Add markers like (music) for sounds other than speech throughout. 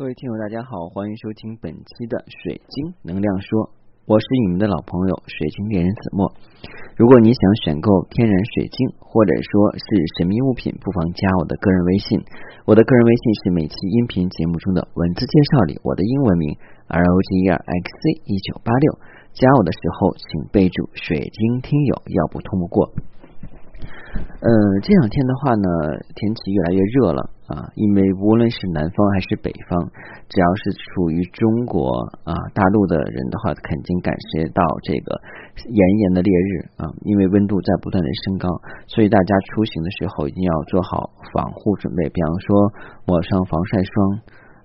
各位听友，大家好，欢迎收听本期的水晶能量说，我是你们的老朋友水晶猎人子墨。如果你想选购天然水晶，或者说是神秘物品，不妨加我的个人微信。我的个人微信是每期音频节目中的文字介绍里我的英文名 R O G E R X C 一九八六。加我的时候，请备注水晶听友，要不通不过。呃，这两天的话呢，天气越来越热了啊，因为无论是南方还是北方，只要是处于中国啊大陆的人的话，肯定感受到这个炎炎的烈日啊，因为温度在不断的升高，所以大家出行的时候一定要做好防护准备，比方说抹上防晒霜，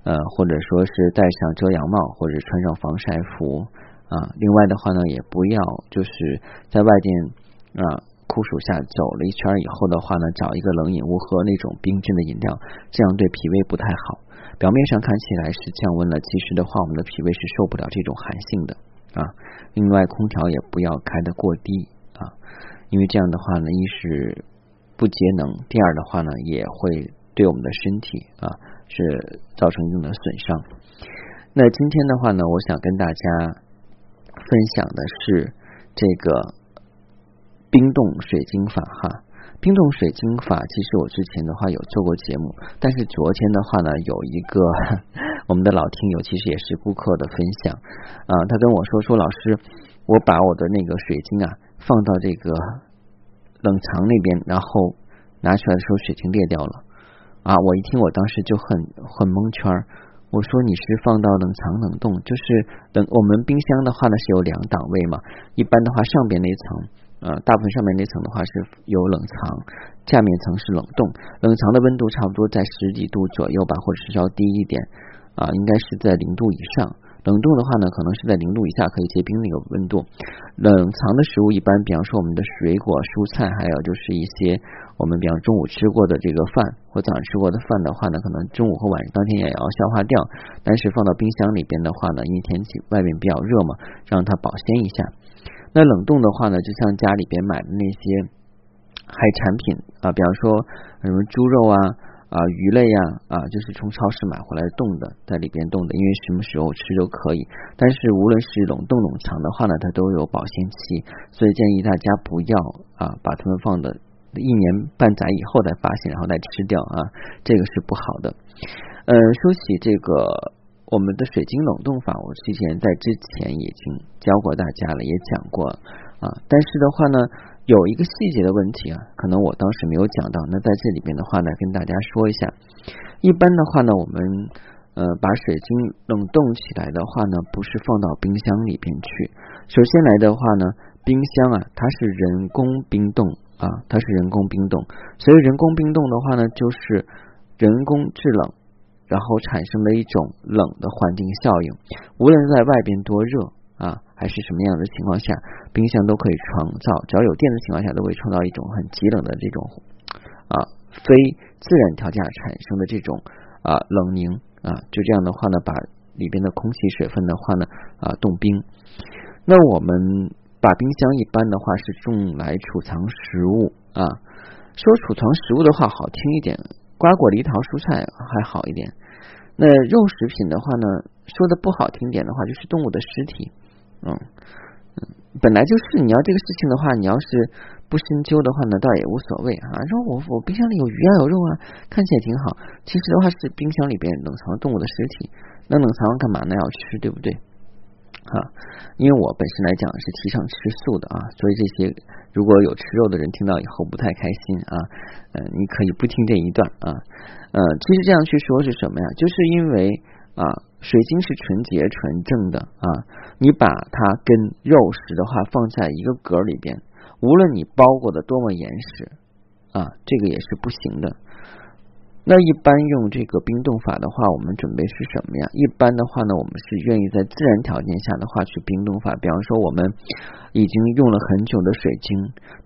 呃，或者说是戴上遮阳帽，或者穿上防晒服啊。另外的话呢，也不要就是在外边啊。酷暑下走了一圈以后的话呢，找一个冷饮屋喝那种冰镇的饮料，这样对脾胃不太好。表面上看起来是降温了，其实的话我们的脾胃是受不了这种寒性的啊。另外，空调也不要开得过低啊，因为这样的话呢，一是不节能，第二的话呢，也会对我们的身体啊是造成一定的损伤。那今天的话呢，我想跟大家分享的是这个。冰冻水晶法哈，冰冻水晶法，其实我之前的话有做过节目，但是昨天的话呢，有一个 (laughs) 我们的老听友，其实也是顾客的分享啊，他跟我说说老师，我把我的那个水晶啊放到这个冷藏那边，然后拿出来的时候水晶裂掉了。啊，我一听我当时就很很蒙圈儿，我说你是放到冷藏冷冻，就是冷我们冰箱的话呢是有两档位嘛，一般的话上边那层。呃，大部分上面那层的话是有冷藏，下面层是冷冻。冷藏的温度差不多在十几度左右吧，或者是稍低一点啊，应该是在零度以上。冷冻的话呢，可能是在零度以下可以结冰那个温度。冷藏的食物一般，比方说我们的水果、蔬菜，还有就是一些我们比方中午吃过的这个饭或早上吃过的饭的话呢，可能中午和晚上当天也要消化掉。但是放到冰箱里边的话呢，因为天气外面比较热嘛，让它保鲜一下。那冷冻的话呢，就像家里边买的那些海产品啊，比方说什么猪肉啊啊鱼类呀啊，就是从超市买回来冻的，在里边冻的，因为什么时候吃都可以。但是无论是冷冻冷藏的话呢，它都有保鲜期，所以建议大家不要啊把它们放的一年半载以后再发现，然后再吃掉啊，这个是不好的。呃，说起这个。我们的水晶冷冻法，我之前在之前已经教过大家了，也讲过啊。但是的话呢，有一个细节的问题啊，可能我当时没有讲到。那在这里边的话呢，跟大家说一下。一般的话呢，我们呃把水晶冷冻起来的话呢，不是放到冰箱里边去。首先来的话呢，冰箱啊，它是人工冰冻啊，它是人工冰冻。所以人工冰冻的话呢，就是人工制冷。然后产生了一种冷的环境效应，无论在外边多热啊，还是什么样的情况下，冰箱都可以创造，只要有电的情况下，都会创造一种很极冷的这种啊非自然条件产生的这种啊冷凝啊，就这样的话呢，把里边的空气、水分的话呢啊冻冰。那我们把冰箱一般的话是用来储藏食物啊，说储藏食物的话好听一点。瓜果梨桃蔬菜还好一点，那肉食品的话呢，说的不好听点的话，就是动物的尸体，嗯，本来就是你要这个事情的话，你要是不深究的话呢，倒也无所谓啊。说我我冰箱里有鱼啊，有肉啊，看起来挺好。其实的话是冰箱里边冷藏动物的尸体，那冷藏干嘛呢？要吃，对不对？啊，因为我本身来讲是提倡吃素的啊，所以这些如果有吃肉的人听到以后不太开心啊，呃，你可以不听这一段啊，呃，其实这样去说是什么呀？就是因为啊，水晶是纯洁纯正的啊，你把它跟肉食的话放在一个格里边，无论你包裹的多么严实啊，这个也是不行的。那一般用这个冰冻法的话，我们准备是什么呀？一般的话呢，我们是愿意在自然条件下的话去冰冻法。比方说，我们已经用了很久的水晶，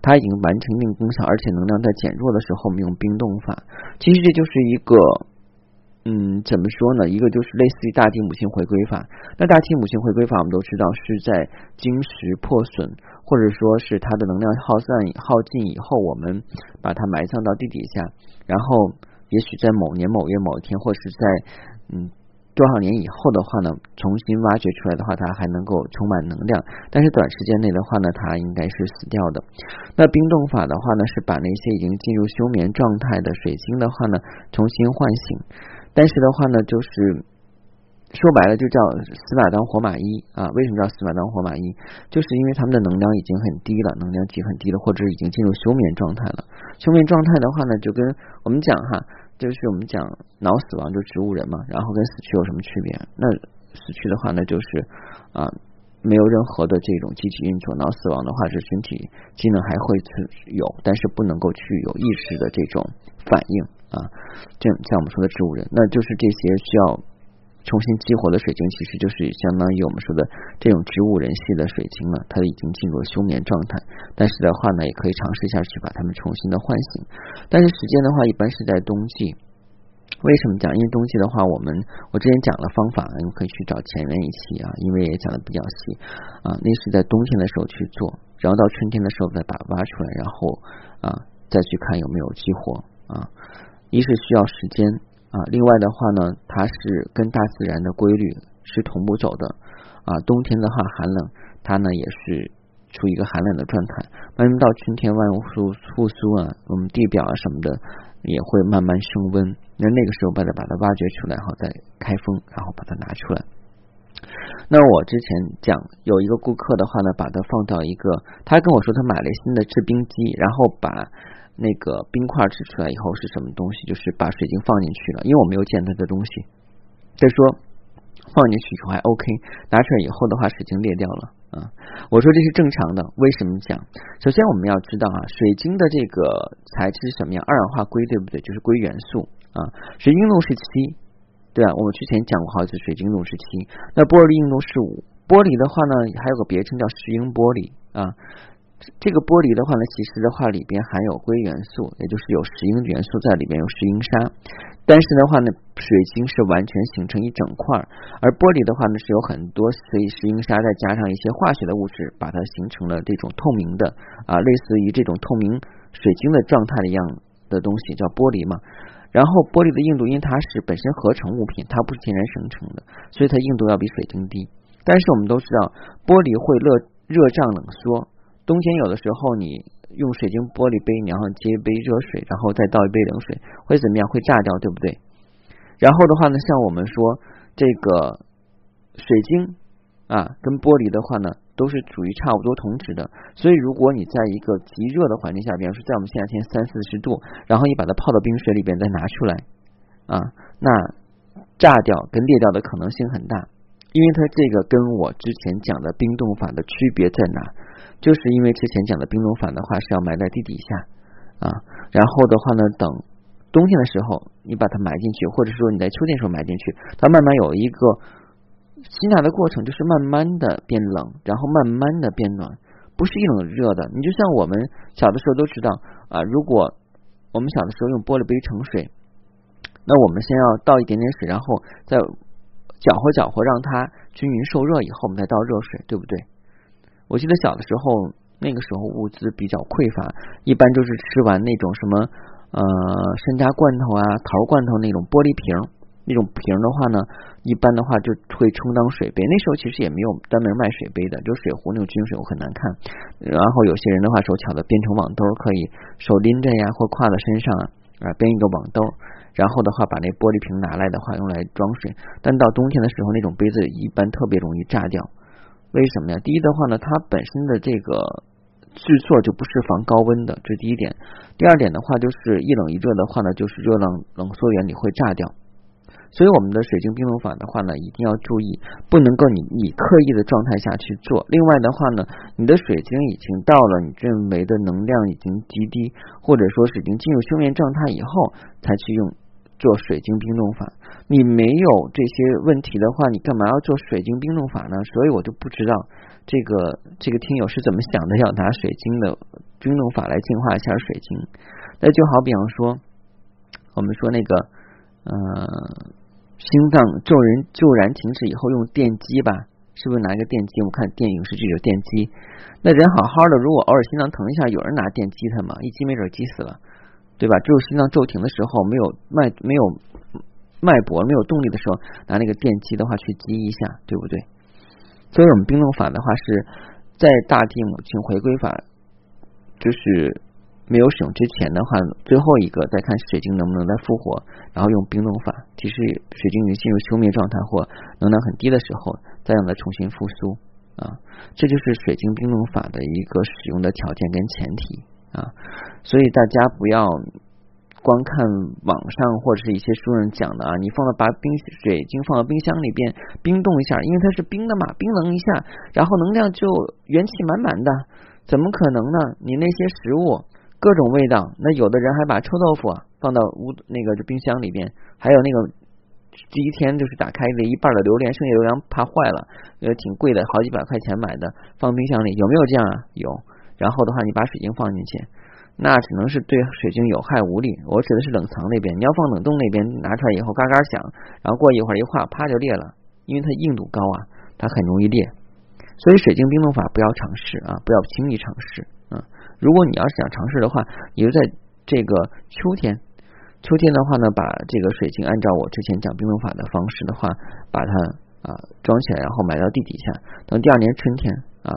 它已经完成一定功效，而且能量在减弱的时候，我们用冰冻法。其实这就是一个，嗯，怎么说呢？一个就是类似于大地母亲回归法。那大地母亲回归法，我们都知道是在晶石破损，或者说是它的能量耗散耗尽以后，我们把它埋葬到地底下，然后。也许在某年某月某一天，或是在嗯多少年以后的话呢，重新挖掘出来的话，它还能够充满能量。但是短时间内的话呢，它应该是死掉的。那冰冻法的话呢，是把那些已经进入休眠状态的水晶的话呢，重新唤醒。但是的话呢，就是说白了，就叫死马当活马医啊。为什么叫死马当活马医？就是因为他们的能量已经很低了，能量级很低了，或者已经进入休眠状态了。休眠状态的话呢，就跟我们讲哈。就是我们讲脑死亡，就植物人嘛，然后跟死去有什么区别？那死去的话呢，就是啊，没有任何的这种机体运作；脑死亡的话，是身体机能还会有，但是不能够去有意识的这种反应啊。这像我们说的植物人，那就是这些需要。重新激活的水晶，其实就是相当于我们说的这种植物人系的水晶了。它已经进入了休眠状态，但是的话呢，也可以尝试一下去把它们重新的唤醒。但是时间的话，一般是在冬季。为什么讲？因为冬季的话，我们我之前讲了方法，你们可以去找前面一期啊，因为也讲的比较细啊。那是在冬天的时候去做，然后到春天的时候再把它挖出来，然后啊再去看有没有激活啊。一是需要时间。啊，另外的话呢，它是跟大自然的规律是同步走的啊。冬天的话寒冷，它呢也是处于一个寒冷的状态。慢慢到春天万物复复苏啊，我们地表啊什么的也会慢慢升温。那那个时候把它把它挖掘出来，然后再开封，然后把它拿出来。那我之前讲有一个顾客的话呢，把它放到一个，他跟我说他买了新的制冰机，然后把。那个冰块指出来以后是什么东西？就是把水晶放进去了，因为我没有见它的东西。再说放进去以后还 OK，拿出来以后的话，水晶裂掉了啊。我说这是正常的，为什么讲？首先我们要知道啊，水晶的这个材质是什么样？二氧化硅对不对？就是硅元素啊。水晶硬度是七，对啊，我们之前讲过好几次，水晶硬度是七。那玻璃硬度是五，玻璃的话呢，还有个别称叫石英玻璃啊。这个玻璃的话呢，其实的话里边含有硅元素，也就是有石英元素在里边，有石英砂。但是的话呢，水晶是完全形成一整块，而玻璃的话呢是有很多石石英砂，再加上一些化学的物质，把它形成了这种透明的啊，类似于这种透明水晶的状态的一样的东西，叫玻璃嘛。然后玻璃的硬度，因为它是本身合成物品，它不是天然生成的，所以它硬度要比水晶低。但是我们都知道，玻璃会热热胀冷缩。冬天有的时候，你用水晶玻璃杯，然后接一杯热水，然后再倒一杯冷水，会怎么样？会炸掉，对不对？然后的话呢，像我们说这个水晶啊，跟玻璃的话呢，都是属于差不多同质的。所以，如果你在一个极热的环境下，比方说在我们夏天三四十度，然后你把它泡到冰水里边再拿出来啊，那炸掉跟裂掉的可能性很大，因为它这个跟我之前讲的冰冻法的区别在哪？就是因为之前讲的冰冻法的话是要埋在地底下啊，然后的话呢，等冬天的时候你把它埋进去，或者说你在秋天时候埋进去，它慢慢有一个吸纳的过程，就是慢慢的变冷，然后慢慢的变暖，不是一冷热的。你就像我们小的时候都知道啊，如果我们小的时候用玻璃杯盛水，那我们先要倒一点点水，然后再搅和搅和，让它均匀受热以后，我们再倒热水，对不对？我记得小的时候，那个时候物资比较匮乏，一般就是吃完那种什么呃山楂罐头啊、桃罐头那种玻璃瓶，那种瓶的话呢，一般的话就会充当水杯。那时候其实也没有专门卖水杯的，就水壶那种军水壶很难看。然后有些人的话手巧的编成网兜，可以手拎着呀，或挎在身上啊，编一个网兜，然后的话把那玻璃瓶拿来的话用来装水。但到冬天的时候，那种杯子一般特别容易炸掉。为什么呀？第一的话呢，它本身的这个制作就不是防高温的，这是第一点。第二点的话，就是一冷一热的话呢，就是热浪冷缩原理会炸掉。所以我们的水晶冰冻法的话呢，一定要注意，不能够你你刻意的状态下去做。另外的话呢，你的水晶已经到了你认为的能量已经极低，或者说是已经进入休眠状态以后，才去用。做水晶冰冻法，你没有这些问题的话，你干嘛要做水晶冰冻法呢？所以我就不知道这个这个听友是怎么想的，要拿水晶的冰冻法来净化一下水晶。那就好比方说，我们说那个呃心脏骤然骤然停止以后用电击吧，是不是拿一个电击？我看电影是就有电击。那人好好的，如果偶尔心脏疼一下，有人拿电击他吗？一击没准击死了。对吧？只有心脏骤停的时候，没有脉没有脉搏没有动力的时候，拿那个电击的话去击一下，对不对？所以我们冰冻法的话是在大地母亲回归法，就是没有使用之前的话，最后一个再看水晶能不能再复活，然后用冰冻法，其实水晶已经进入休灭状态或能量很低的时候，再让它重新复苏啊，这就是水晶冰冻法的一个使用的条件跟前提啊，所以大家不要。光看网上或者是一些书人讲的啊，你放到把冰水晶放到冰箱里边冰冻一下，因为它是冰的嘛，冰冷一下，然后能量就元气满满的，怎么可能呢？你那些食物各种味道，那有的人还把臭豆腐放到屋那个冰箱里边，还有那个第一天就是打开了一半的榴莲，剩下榴莲怕坏了，呃，挺贵的，好几百块钱买的，放冰箱里有没有这样啊？有。然后的话，你把水晶放进去。那只能是对水晶有害无利。我指的是冷藏那边，你要放冷冻那边，拿出来以后嘎嘎响，然后过一会儿一化，啪就裂了，因为它硬度高啊，它很容易裂。所以水晶冰冻法不要尝试啊，不要轻易尝试啊。如果你要是想尝试的话，你就在这个秋天，秋天的话呢，把这个水晶按照我之前讲冰冻法的方式的话，把它啊装起来，然后埋到地底下，等第二年春天啊。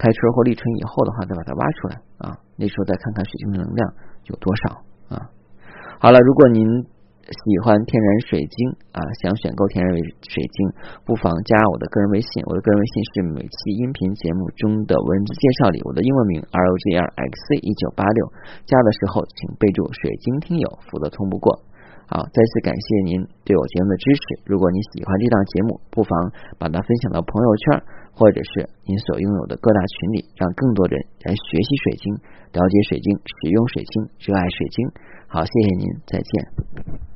开春或立春以后的话，再把它挖出来啊，那时候再看看水晶的能量有多少啊。好了，如果您喜欢天然水晶啊，想选购天然水晶，不妨加我的个人微信，我的个人微信是每期音频节目中的文字介绍里我的英文名 R O G R X C 一九八六，加的时候请备注水晶听友，否则通不过。好，再次感谢您对我节目的支持。如果您喜欢这档节目，不妨把它分享到朋友圈，或者是您所拥有的各大群里，让更多人来学习水晶、了解水晶、使用水晶、热爱水晶。好，谢谢您，再见。